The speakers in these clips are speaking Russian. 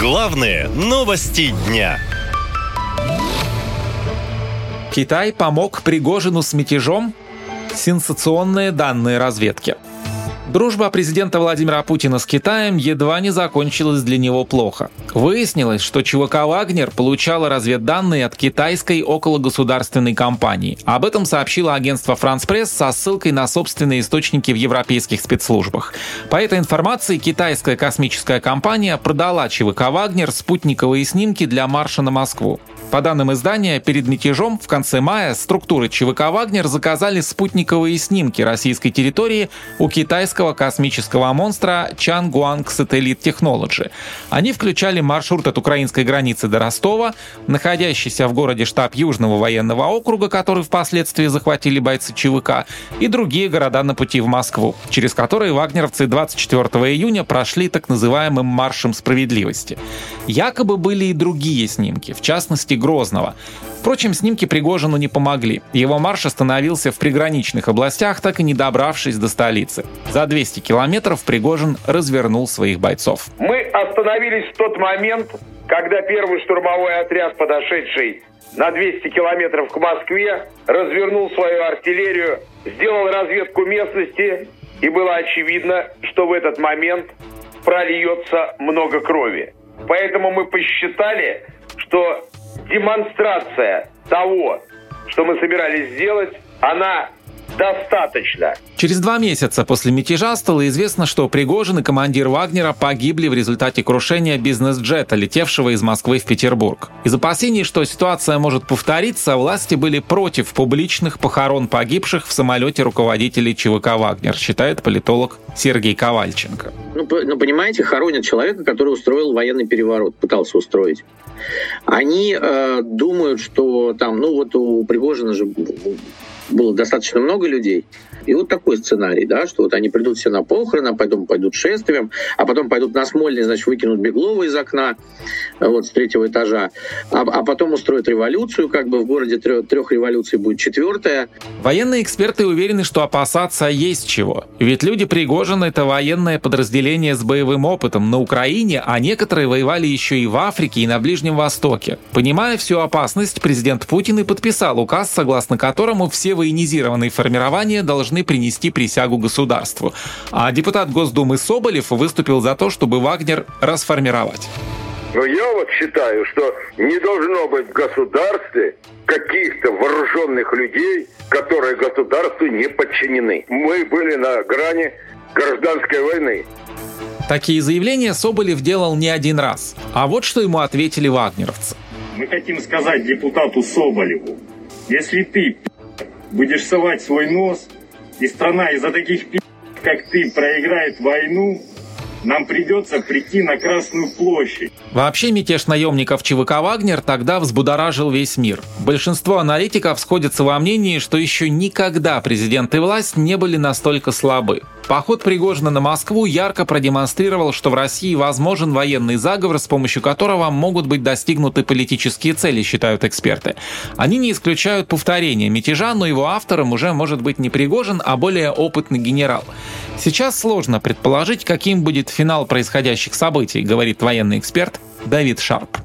Главные новости дня. Китай помог Пригожину с мятежом? Сенсационные данные разведки. Дружба президента Владимира Путина с Китаем едва не закончилась для него плохо. Выяснилось, что ЧВК «Вагнер» получала разведданные от китайской окологосударственной компании. Об этом сообщило агентство «Франс Пресс» со ссылкой на собственные источники в европейских спецслужбах. По этой информации китайская космическая компания продала ЧВК «Вагнер» спутниковые снимки для марша на Москву. По данным издания, перед мятежом в конце мая структуры ЧВК «Вагнер» заказали спутниковые снимки российской территории у китайского космического монстра Changguang Satellite Technology. Они включали маршрут от украинской границы до Ростова, находящийся в городе штаб Южного военного округа, который впоследствии захватили бойцы ЧВК, и другие города на пути в Москву, через которые вагнеровцы 24 июня прошли так называемым «маршем справедливости». Якобы были и другие снимки, в частности Грозного. Впрочем, снимки Пригожину не помогли. Его марш остановился в приграничных областях, так и не добравшись до столицы. За 200 километров Пригожин развернул своих бойцов. Мы остановились в тот момент, когда первый штурмовой отряд, подошедший на 200 километров к Москве, развернул свою артиллерию, сделал разведку местности, и было очевидно, что в этот момент прольется много крови. Поэтому мы посчитали, что демонстрация того, что мы собирались сделать, она достаточно. Через два месяца после мятежа стало известно, что Пригожин и командир Вагнера погибли в результате крушения бизнес-джета, летевшего из Москвы в Петербург. Из опасений, что ситуация может повториться, власти были против публичных похорон погибших в самолете руководителей ЧВК «Вагнер», считает политолог Сергей Ковальченко. Ну, ну, понимаете, хоронят человека, который устроил военный переворот, пытался устроить. Они э, думают, что там, ну вот у Пригожина же было достаточно много людей. И вот такой сценарий, да, что вот они придут все на похороны, а потом пойдут шествием, а потом пойдут на Смольный, значит, выкинут Беглова из окна, вот, с третьего этажа, а, а потом устроят революцию, как бы в городе трех, трех революций будет четвертая. Военные эксперты уверены, что опасаться есть чего. Ведь люди Пригожина — это военное подразделение с боевым опытом на Украине, а некоторые воевали еще и в Африке и на Ближнем Востоке. Понимая всю опасность, президент Путин и подписал указ, согласно которому все военизированные формирования должны принести присягу государству. А депутат Госдумы Соболев выступил за то, чтобы Вагнер расформировать. Но я вот считаю, что не должно быть в государстве каких-то вооруженных людей, которые государству не подчинены. Мы были на грани гражданской войны. Такие заявления Соболев делал не один раз. А вот что ему ответили вагнеровцы. Мы хотим сказать депутату Соболеву, если ты будешь совать свой нос, и страна из-за таких пи***, как ты, проиграет войну, нам придется прийти на Красную площадь. Вообще мятеж наемников ЧВК «Вагнер» тогда взбудоражил весь мир. Большинство аналитиков сходятся во мнении, что еще никогда президент и власть не были настолько слабы. Поход Пригожина на Москву ярко продемонстрировал, что в России возможен военный заговор, с помощью которого могут быть достигнуты политические цели, считают эксперты. Они не исключают повторения мятежа, но его автором уже может быть не Пригожин, а более опытный генерал. Сейчас сложно предположить, каким будет финал происходящих событий, говорит военный эксперт Давид Шарп.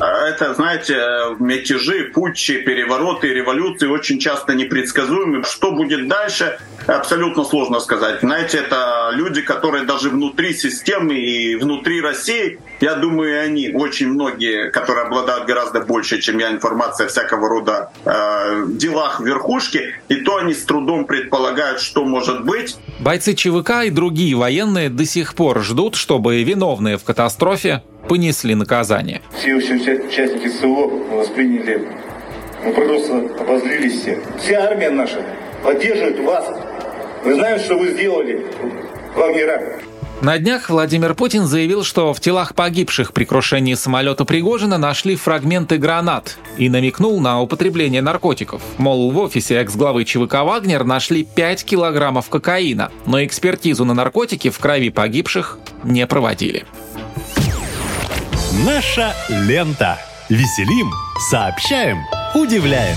Это, знаете, мятежи, путчи, перевороты, революции очень часто непредсказуемы. Что будет дальше, абсолютно сложно сказать. Знаете, это люди, которые даже внутри системы и внутри России, я думаю, они, очень многие, которые обладают гораздо больше, чем я, информация всякого рода э, делах верхушки, и то они с трудом предполагают, что может быть. Бойцы ЧВК и другие военные до сих пор ждут, чтобы виновные в катастрофе понесли наказание. Все, участники СВО восприняли, мы просто обозлились все. Вся армия наша поддерживает вас. Мы знаем, что вы сделали, вагнера. На днях Владимир Путин заявил, что в телах погибших при крушении самолета Пригожина нашли фрагменты гранат и намекнул на употребление наркотиков. Мол, в офисе экс-главы ЧВК «Вагнер» нашли 5 килограммов кокаина, но экспертизу на наркотики в крови погибших не проводили. Наша лента. Веселим, сообщаем, удивляем.